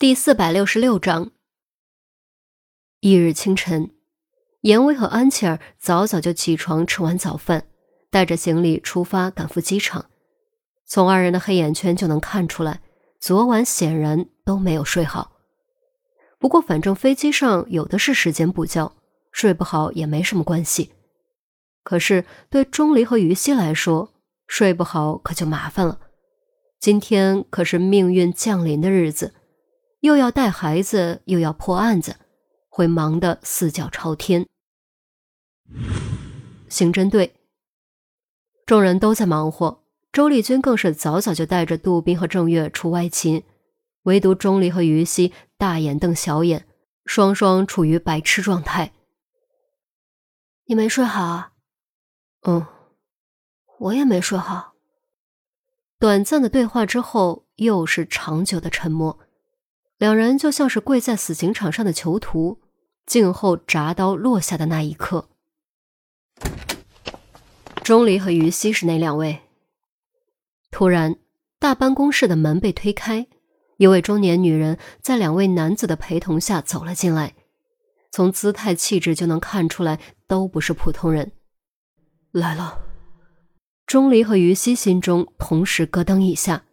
第四百六十六章。翌日清晨，严威和安琪儿早早就起床，吃完早饭，带着行李出发，赶赴机场。从二人的黑眼圈就能看出来，昨晚显然都没有睡好。不过，反正飞机上有的是时间补觉，睡不好也没什么关系。可是对钟离和于西来说，睡不好可就麻烦了。今天可是命运降临的日子。又要带孩子，又要破案子，会忙得四脚朝天。刑侦队，众人都在忙活，周丽君更是早早就带着杜宾和郑月出外勤，唯独钟离和于西大眼瞪小眼，双双处于白痴状态。你没睡好啊？嗯，我也没睡好。短暂的对话之后，又是长久的沉默。两人就像是跪在死刑场上的囚徒，静候铡刀落下的那一刻。钟离和于西是那两位。突然，大办公室的门被推开，一位中年女人在两位男子的陪同下走了进来，从姿态气质就能看出来，都不是普通人。来了，钟离和于西心中同时咯噔一下。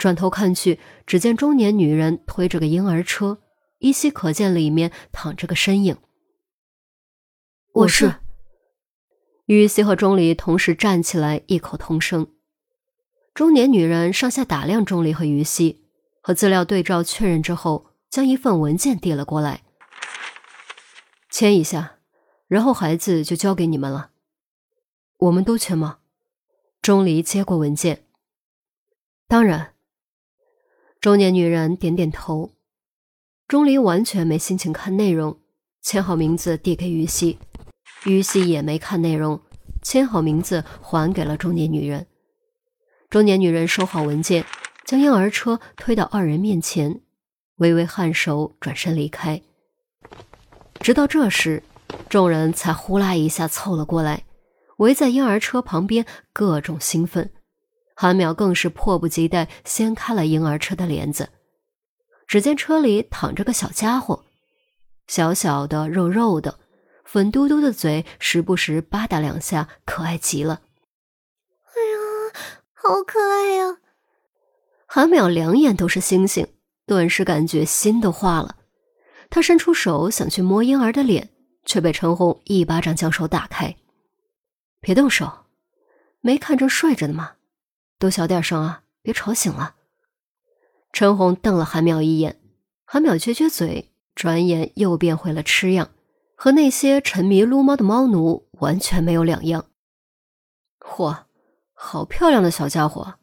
转头看去，只见中年女人推着个婴儿车，依稀可见里面躺着个身影。我是。于西和钟离同时站起来，异口同声。中年女人上下打量钟离和于西，和资料对照确认之后，将一份文件递了过来，签一下，然后孩子就交给你们了。我们都签吗？钟离接过文件。当然。中年女人点点头，钟离完全没心情看内容，签好名字递给于西，于西也没看内容，签好名字还给了中年女人。中年女人收好文件，将婴儿车推到二人面前，微微颔首，转身离开。直到这时，众人才呼啦一下凑了过来，围在婴儿车旁边，各种兴奋。韩淼更是迫不及待掀开了婴儿车的帘子，只见车里躺着个小家伙，小小的、肉肉的，粉嘟嘟的嘴时不时吧嗒两下，可爱极了。哎呀，好可爱呀！韩淼两眼都是星星，顿时感觉心都化了。他伸出手想去摸婴儿的脸，却被陈红一巴掌将手打开。别动手，没看正睡着呢吗？都小点声啊，别吵醒了。陈红瞪了韩淼一眼，韩淼撅撅嘴，转眼又变回了吃样，和那些沉迷撸猫的猫奴完全没有两样。嚯，好漂亮的小家伙，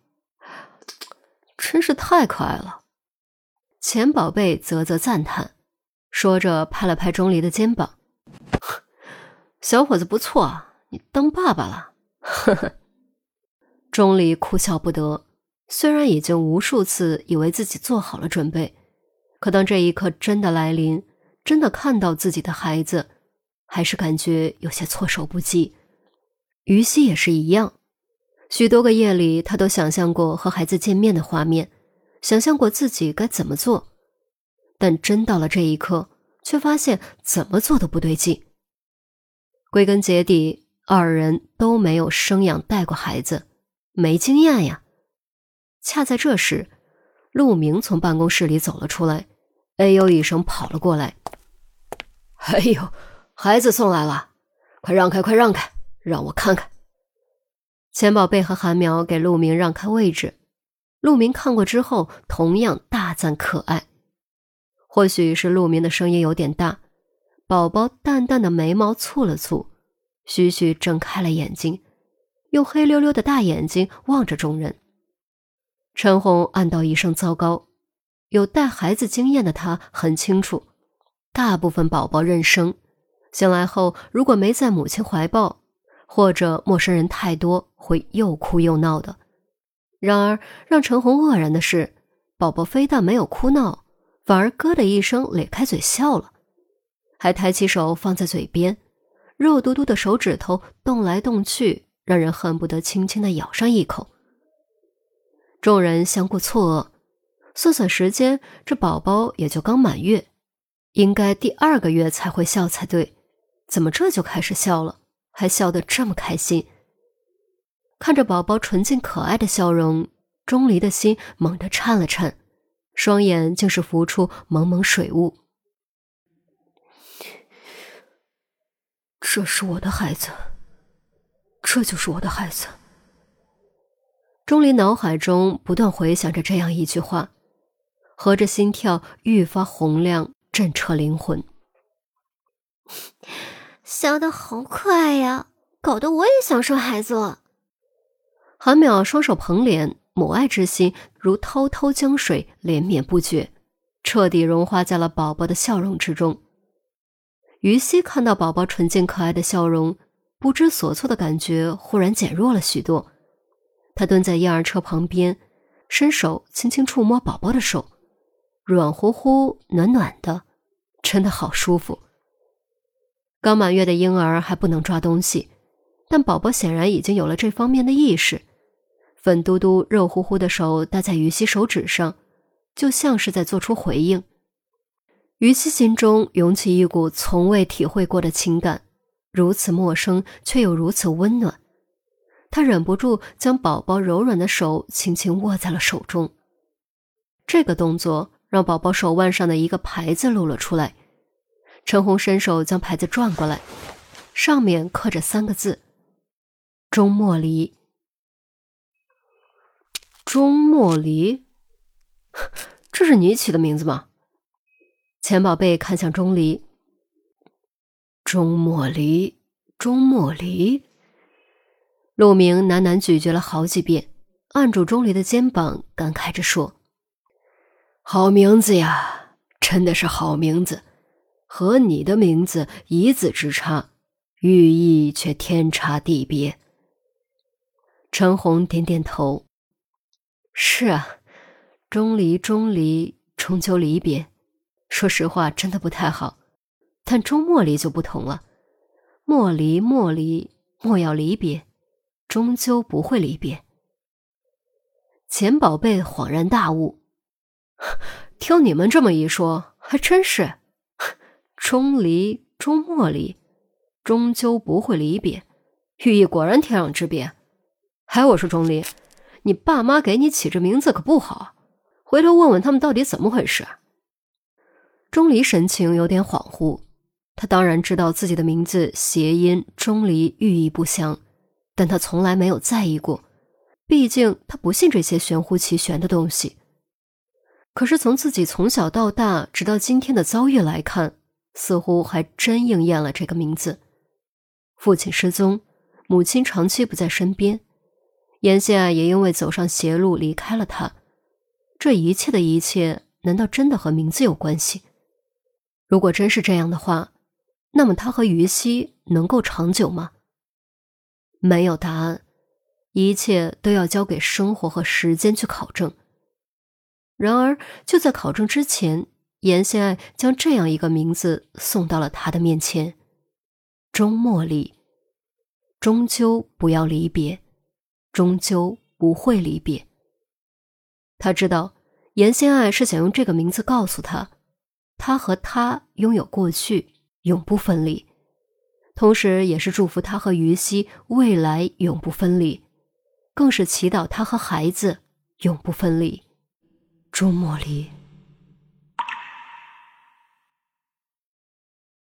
真是太可爱了。钱宝贝啧啧赞叹，说着拍了拍钟离的肩膀：“小伙子不错，你当爸爸了。”呵呵。钟离哭笑不得，虽然已经无数次以为自己做好了准备，可当这一刻真的来临，真的看到自己的孩子，还是感觉有些措手不及。于西也是一样，许多个夜里，他都想象过和孩子见面的画面，想象过自己该怎么做，但真到了这一刻，却发现怎么做都不对劲。归根结底，二人都没有生养带过孩子。没经验呀！恰在这时，陆明从办公室里走了出来，哎呦一声跑了过来。哎呦，孩子送来了，快让开，快让开，让我看看。钱宝贝和韩苗给陆明让开位置，陆明看过之后，同样大赞可爱。或许是陆明的声音有点大，宝宝淡淡的眉毛蹙了蹙，徐徐睁开了眼睛。用黑溜溜的大眼睛望着众人，陈红暗道一声糟糕。有带孩子经验的他很清楚，大部分宝宝认生，醒来后如果没在母亲怀抱，或者陌生人太多，会又哭又闹的。然而让陈红愕然的是，宝宝非但没有哭闹，反而咯的一声咧开嘴笑了，还抬起手放在嘴边，肉嘟嘟的手指头动来动去。让人恨不得轻轻的咬上一口。众人相顾错愕，算算时间，这宝宝也就刚满月，应该第二个月才会笑才对，怎么这就开始笑了？还笑得这么开心？看着宝宝纯净可爱的笑容，钟离的心猛地颤了颤，双眼竟是浮出蒙蒙水雾。这是我的孩子，这就是我的孩子。钟离脑海中不断回想着这样一句话，合着心跳愈发洪亮，震彻灵魂。笑得好可爱呀，搞得我也想生孩子了。韩淼双手捧脸，母爱之心如滔滔江水连绵不绝，彻底融化在了宝宝的笑容之中。于西看到宝宝纯净可爱的笑容，不知所措的感觉忽然减弱了许多。他蹲在婴儿车旁边，伸手轻轻触摸宝宝的手，软乎乎、暖暖的，真的好舒服。刚满月的婴儿还不能抓东西，但宝宝显然已经有了这方面的意识。粉嘟嘟、热乎乎的手搭在于西手指上，就像是在做出回应。于西心中涌起一股从未体会过的情感，如此陌生却又如此温暖。他忍不住将宝宝柔软的手轻轻握在了手中。这个动作让宝宝手腕上的一个牌子露了出来。陈红伸手将牌子转过来，上面刻着三个字：“钟莫离。”钟莫离，这是你起的名字吗？钱宝贝看向钟离，钟莫离，钟莫离。陆明喃喃咀嚼了好几遍，按住钟离的肩膀，感慨着说：“好名字呀，真的是好名字，和你的名字一字之差，寓意却天差地别。”陈红点点头：“是啊，钟离，钟离，终究离别。”说实话，真的不太好，但钟莫离就不同了。莫离，莫离，莫要离别，终究不会离别。钱宝贝恍然大悟，听你们这么一说，还真是。钟离，钟莫离，终究不会离别，寓意果然天壤之别。还我说钟离，你爸妈给你起这名字可不好，回头问问他们到底怎么回事。钟离神情有点恍惚，他当然知道自己的名字谐音“钟离”寓意不详，但他从来没有在意过，毕竟他不信这些玄乎其玄的东西。可是从自己从小到大直到今天的遭遇来看，似乎还真应验了这个名字。父亲失踪，母亲长期不在身边，眼下也因为走上邪路离开了他，这一切的一切，难道真的和名字有关系？如果真是这样的话，那么他和于西能够长久吗？没有答案，一切都要交给生活和时间去考证。然而，就在考证之前，严心爱将这样一个名字送到了他的面前：钟茉莉。终究不要离别，终究不会离别。他知道，严心爱是想用这个名字告诉他。他和他拥有过去，永不分离，同时也是祝福他和于西未来永不分离，更是祈祷他和孩子永不分离。朱莫离。